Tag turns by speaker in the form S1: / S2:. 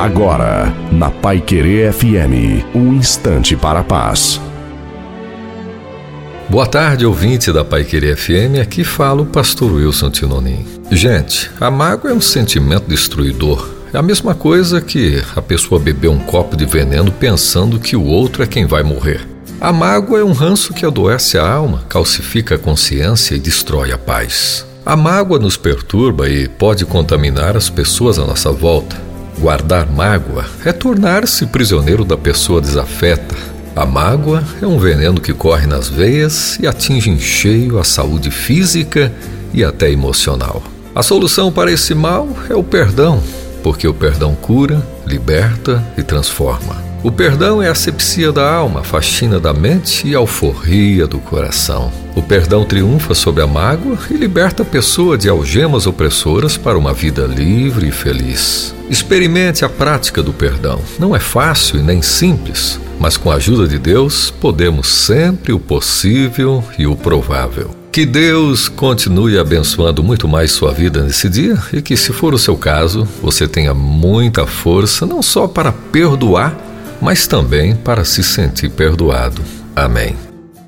S1: Agora, na Pai Querer FM, um instante para a paz.
S2: Boa tarde, ouvinte da Pai Querer FM. Aqui fala o pastor Wilson Tinonim. Gente, a mágoa é um sentimento destruidor. É a mesma coisa que a pessoa beber um copo de veneno pensando que o outro é quem vai morrer. A mágoa é um ranço que adoece a alma, calcifica a consciência e destrói a paz. A mágoa nos perturba e pode contaminar as pessoas à nossa volta. Guardar mágoa é tornar-se prisioneiro da pessoa desafeta. A mágoa é um veneno que corre nas veias e atinge em cheio a saúde física e até emocional. A solução para esse mal é o perdão, porque o perdão cura, liberta e transforma. O perdão é a asepsia da alma, faxina da mente e alforria do coração. O perdão triunfa sobre a mágoa e liberta a pessoa de algemas opressoras para uma vida livre e feliz. Experimente a prática do perdão. Não é fácil e nem simples, mas com a ajuda de Deus podemos sempre o possível e o provável. Que Deus continue abençoando muito mais sua vida nesse dia e que, se for o seu caso, você tenha muita força não só para perdoar, mas também para se sentir perdoado. Amém.